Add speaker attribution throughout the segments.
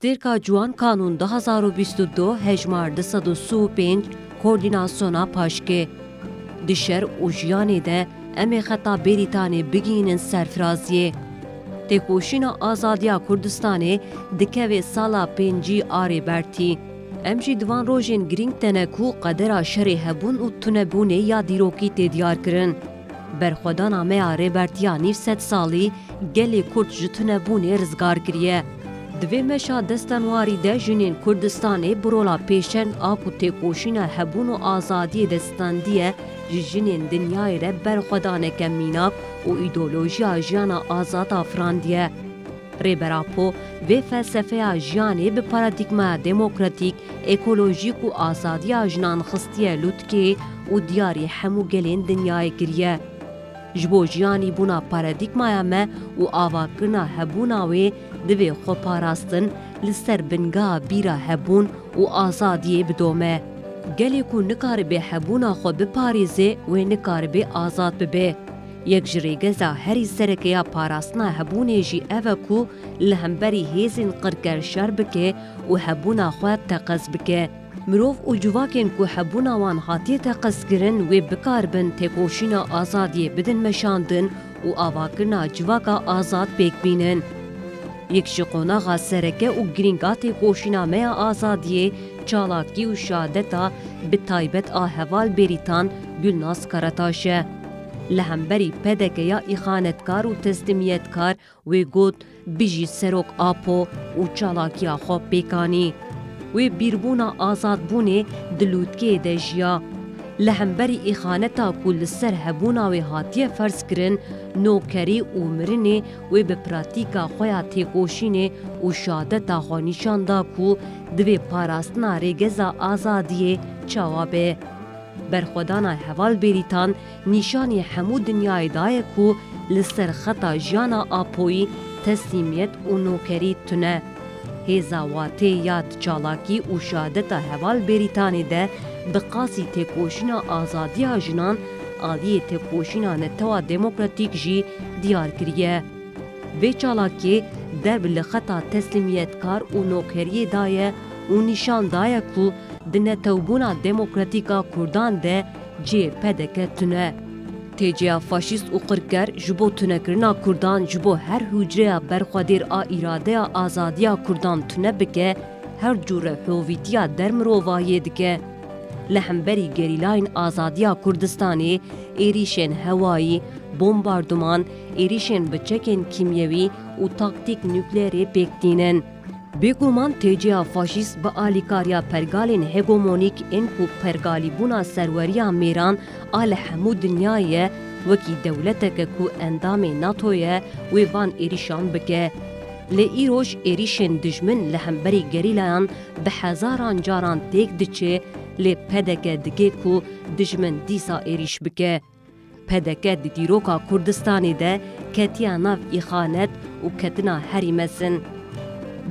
Speaker 1: Stêrka Ciwan Kanûn 2022 hejmar 235 koordînasyona paşkê. Di şer û jiyanê de em ê xeta Bêrîtanê bigînin serfiraziyê. Têkoşîna Azadiya Kurdistanê dikeve sala pêncî arê bertî. Em divan rojên girîng tene ku qedera şerê hebûn û tunebûnê ya dîrokî tê diyar kirin. Berxwedana me ya rêbertiya nîv sed salî gelê Kurd ji rizgar kiriye. Divê meşa destenwarî de jinên Kurdistanê bi rola pêşen ap û têkoşîna hebûn û azadiyê destandiye ji jinên dinyayê re berxwedaneke mînak û îdeolojiya jiyana azad afrandiye. Rêberapo vê felsefeya jiyanê bi paradigmaya demokratîk, ekolojîk û azadiya jinan xistiye lûtkê û diyarî hemû gelên. جبو جیانی بونا پارادیگمایا ما و آوا کرنا هبونا وی دوی خو پاراستن لسر بنگا بیرا هبون و آزادیه بدومه گلی کو نکار به هبونا خو بپاریزه و نکار به آزاد ببه یک جریگزا هری سرکیا پاراستنا هبونه جی اوکو لهمبری قرقر قرگر شربکه و هبونا خواد تقز بکه مرۆڤ و جوواکێن و هەبووناوان هاتیێتە قەسگرن وێ بکاربن تێکۆشینە ئازادیێ بدن مەشاندن و ئاواکردنا جوواکە ئازاد پێکبینن. یەکشی قۆناغا سەرەکە و گرنگا تێکۆشینامەیە ئازادیێ چالاکی و شادەتا بتایبەت ئاهەواڵ بێریتان گولناس کەرەتاشە. لە هەمبەری پەدەکەیە ئیخانەتکار و تەستمیەتکار وێ گوت بژی سەرۆک ئاپۆ و چالاکیاخۆ پێکانی. Wê bîrbûna azadbûnê di lûtkeyê de jiya. Li hemberî îxaneta ku li ser hebûna wê hatiye ferz kirin, nokerî û mirinê wê bi pratîka xwe ya têkoşînê û şadeta xwe nîşan da ku divê parastina rêgeza azadiyê çawa be. Berxwedana heval bêrîtan nîşanî hemû dinyayê daye ku li ser xeta jiyana apoyî teslîmiyet û nokerî tune. Hêza watê ya çalakî û şadeta heval bêrîtanê de bi qasî têkoşîna azadiya jinan aliyê têkoşîna netewa demokratîk jî diyar kiriye. Vê çalakê derb li xeta teslimiyetkar û nokeriyê daye û nîşan daye ku di netewbûna demokratîka Kurdan de cê pedeke tune. Têciya faşîst û qirker ji bo tunekirina Kurdan ji bo her hûcreya berxwedêr a îradeya azadiya Kurdan tune bike, her cûre hovîtiya dermirovayê dike. Li hemberî gerîlayên azadiya Kurdistanê, êrîşên hewayî, bombarduman, êrîşên bi çekên kîmyewî û taktîk nükleerê pêktînin. Bêguman têciya faşîst bi alîkariya pergalên hegemonîk ên ku pergalîbûna serweriya mêran a li hemû dinyayê wekî dewleteke ku endamê NATO ye wê van êrîşan bike. Lê îroj êrîşên dijmin li hemberî gerîlayan bi hezaran caran têk diçe lê pedeke dike ku dijmin dîsa êrîş bike. Pedeke di dîroka Kurdistanê de ketiya nav îxanet û ketina herî mesin.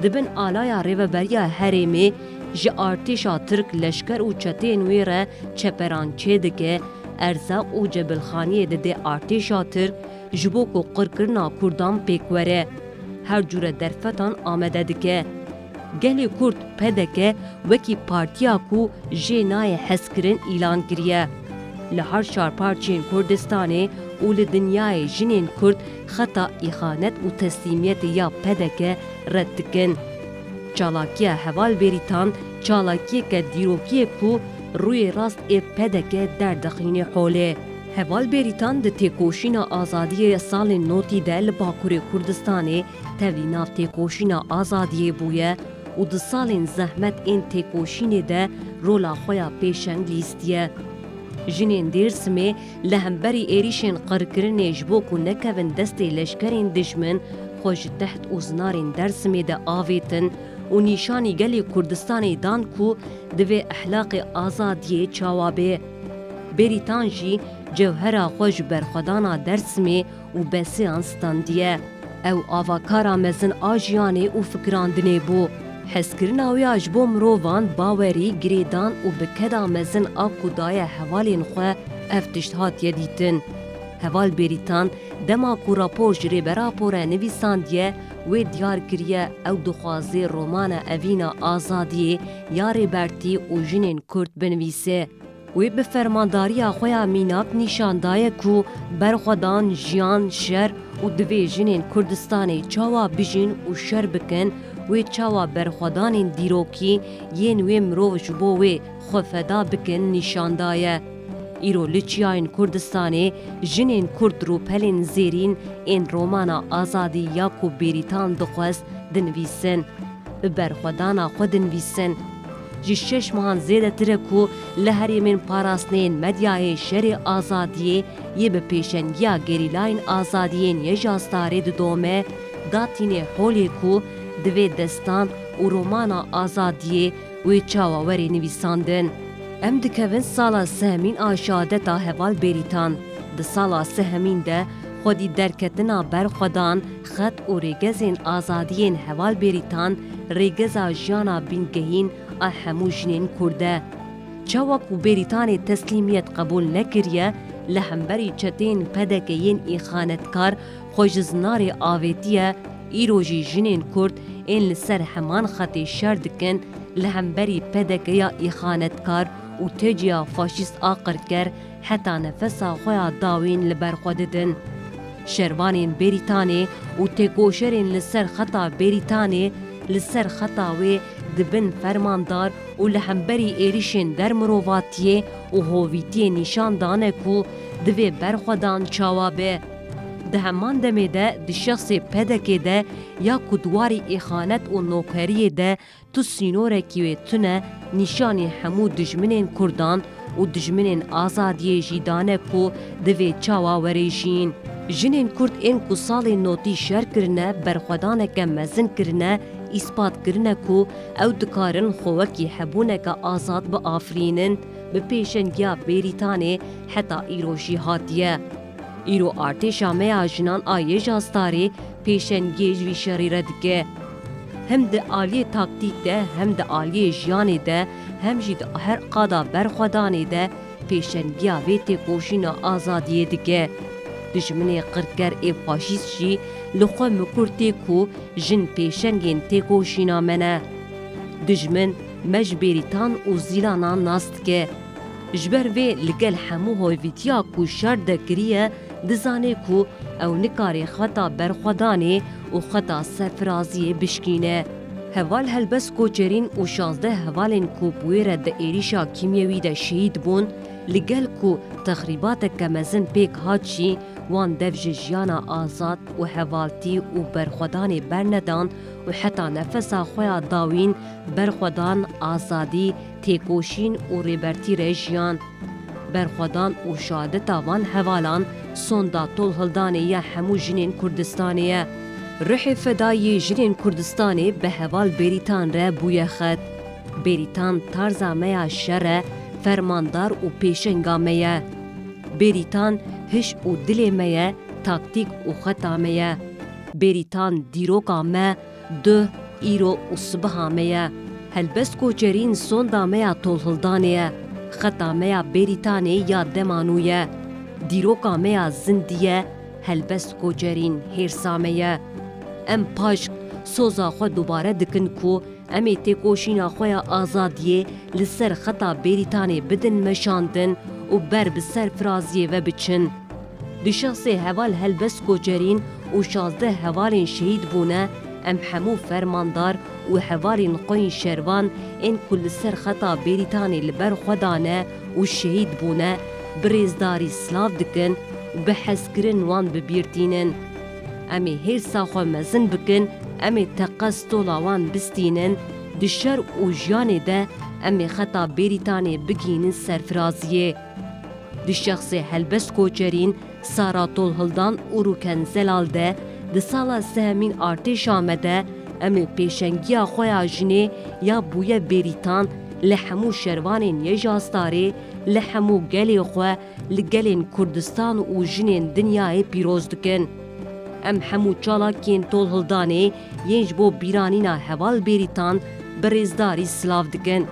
Speaker 1: Dibin alaya rêveberiya herêmê ji artêşa Tirk leşker û çetên wê re çeperan çê dike, erzaq û cebilxaniyê dide artêşa Tirk ji bo ku qirkirina Kurdan pêkwere. Her cure derfetan amede dike. Gelê Kurd pedeke wekî partiya ku jê nayê hezkirin îlan kiriye. Li her şarparçên Kurdistanê û li dinyayê jinên Kurd xeta îxanet û teslîmiyetê ya pedeke red dikin. Çalakiya heval bêrîtan çalakiyeke dîrokiyê ku rûyê rast ê pedeke derdixînê holê. Heval bêrîtan di têkoşîna azadiyê salên notî de li Bakurê Kurdistanê tevlî nav têkoşîna azadiyê bûye û di salên zehmet ên têkoşînê de rola xwe ya pêşeng lîstiye. Jinên Dêrsimê li hemberî êrîşên qirkirinê ji bo ku nekevin destê leşkerên dijmin xwe ji teht û zinarên Dêrsimê de avêtin û nîşanî gelê Kurdistanê dan ku divê ehlaqê azadiyê çawa bê. Bêrîtan jî cewhera xwe ji berxwedana Dêrsimê û besiyan standiye. Ew avakara mezin a jiyanê û fikirandinê bû. حسکرنا و یاجبو مروان باوری گریدان و بکدا مزن آب کدای حوالین خواه افتشت هات یدیتن. حوال بریتان دما کو راپور جری برا پورا نویسان دیه و دیار گریه أو دخوازی رومان اوین آزادی یاری برتی و جنین کرد بنویسه. وی به فرمانداری خویا میناک نشاندای کو برخدان جیان شر و دویجنین کردستانی چاوا بیجین و شر بکن çawa berxwedanên dîrokî yên wê mirov ji bo wê xwefeda bikin nîşandaye. Îro li çiyayên Kurdistanê jinên Kurd rûpelên zêrîn ên romana azadî ya ku bêrîtan dixwest dinivîsin. Bi berxwedana xwe dinivîsin. Ji şeş mehan zêdetir e ku li herêmên parastinên medyayê şerê azadiyê yê bi pêşengiya gerîlayên azadiyên yejastarê didome, datînê holê divê destan û romana azadiyê wê çawa werê nivîsandin. Em dikevin sala sehemîn a şadeta heval berîtan. Di sala sehemîn de xwedî derketina berxwedan xet û rêgezên azadiyên heval berîtan rêgeza jiyana bîngehîn a hemû jinên Kurd e. Çawa ku berîtanê teslîmiyet qebûl nekiriye, li hemberî çetên pedekeyên îxanetkar xwe ji zinarê avêtiye, îro jî jinên Kurd ên li ser heman xetê şer dikin li hemberî pedekeya îxanetkar û têciya faşîst a qirker heta nefesa xwe ya dawîn li ber xwe didin. Şervanên Berîtanê û têkoşerên li ser xeta Berîtanê li ser xeta wê ده همان دمه ده د شخص پدکه ده یا کدواری اخانت و نوکری ده تو سینوره کیوه تونه نشان همو دجمنین کردان و دجمنین آزادی جیدانه کو دوی چاوا وریشین جنین کرد این کو سال نوتی شر کرنه برخودانه که مزن کرنه اثبات کرنه کو او دکارن خوکی حبونه که آزاد به آفرینن به پیشنگیا بریتانه حتی ایروشی هاتیه. Իրո արտեշամե աժնան այեժ աստարի պեշեն գեժ վիշարիրը դգե։ Հեմ դե ալի տակտիկ դե, հեմ դե ալի ժյանի դե, հեմ ժի դե հեր կադա բերխոդանի դե, պեշեն գյավի տե կոշինը ազադիե դգե։ Dijminê qirker ê faşîst jî ku jin pêşengên têkoşîna me ne. Dijmin me ji bêrîtan û zîlanan nas dike. Ji ber vê ku şer de kiriye ku ew nikarê xeta berxwedanê û xeta serfiraziyê bişkîne. Heval helbes koçerîn û şazdeh hevalên ku wê re di êrîşa kîmyewî de şehîd bûn, li gel ku texrîbateke mezin pêk hat jî wan dev ji jiyana azad û hevaltî û berxwedanê bernedan û heta nefesa xwe ya dawîn berxwedan azadî Berxwedan û şadeta van hevalan sonda tol hildanê ya hemû jinên Kurdistanê ye. Rihê fedayê jinên Kurdistanê bi heval Berîtan re bûye xet. Berîtan tarza meya şer e, fermandar û pêşenga me ye. Berîtan hiş û dilê me ye, taktîk û xeta me ye. Berîtan dîroka me, du îro û sibiha me ye. Helbest koçerîn sonda me ya tolhildanê ye. Xeta me ya Berîtanê ya demanû ye. Dîroka me ya zindiye, helbest koçerîn hêrsa me ye. Em paşk soza xwe dubare dikin ku em ê têkoşîna xwe ya azadiyê li ser xeta Berîtanê bidin meşandin û ber bi ser firaziyê ve biçin. Di şexsê heval helbest koçerîn û şazdeh hevalên şehîd bûne, em hemû fermandar û hevalên xweyên şervan ên ku li ser xeta Berîtanê li ber xwe dane û şehîd bûne, bi rêzdarî silav dikin û bi hezkirin wan bibîrtînin. Em ê hêrsa xwe mezin bikin, em ê teqe stola wan bistînin, di şer û jiyanê de em ê xeta Berîtanê bigînin serfiraziyê. Di şexsê helbest koçerîn Sara Tolhildan û Rûken Zelal de di sala sehemîn artêşa me de em ê pêşengiya xwe ya jinê ya bûye Berîtan li hemû şervanên yêjastarê li hemû gelê xwe li gelên Kurdistan û jinên dinyayê pîroz dikin. Em hemû çalakên tolhildanê yên ji bo bîranîna heval Berîtan bi rêzdarî silav dikin.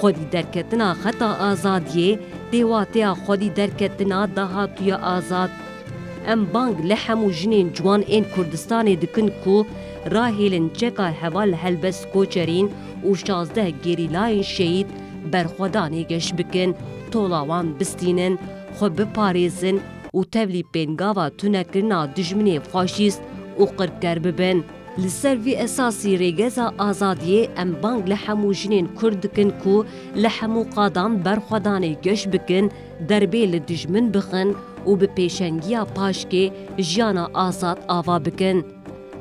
Speaker 1: خودی درکتنا خطا آزادیه دیواتیا خودی درکتنا دهاتویا آزاد ام بانگ لحم و جنین جوان این کردستان دکن کو راهیلن چکا هوال هلبس کوچرین و شازده گریلاین شهید برخودانی گش بکن طولاوان بستینن خو بپاریزن و تبلی پنگاوا تونکرنا دجمنی فاشیست و قرکر ببن لسر وی اساسی ریگزا آزادیه ام بانگ لحمو جنین کردکن کو لحمو قادان برخودانی گش بکن دربی لدجمن بخن و به پیشنگیا پاشکه جیانا آزاد آوا بکن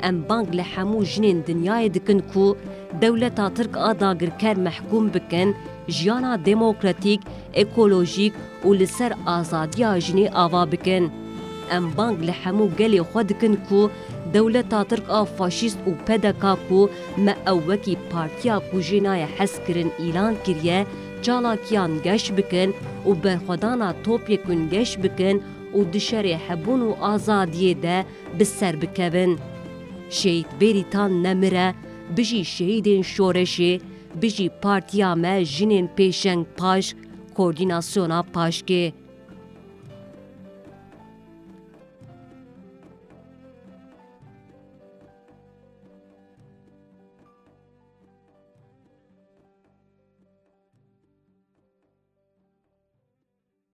Speaker 1: أم بانگ لحمو جنین دنیای دکن کو دولتا ترک آداگر کر محکوم بکن جیانا دموکراتیک اکولوژیک و لسر آزادیا جنی آوا بکن أم بانگ لحمو گلی خود دکن کو دولتا ترک آ فاشیست و پدکا کو ما اوکی پارتیا کو جنای حس کرن ایلان کریه چالاکیان گش بکن و برخودانا توپی کن û di şerê hebûn û azadiyê de bi ser bikevin. Şehit berîtan nemire, bijî şehidên şoreşê, bijî partiya me jinên pêşeng paş, koordinasyona paşkê.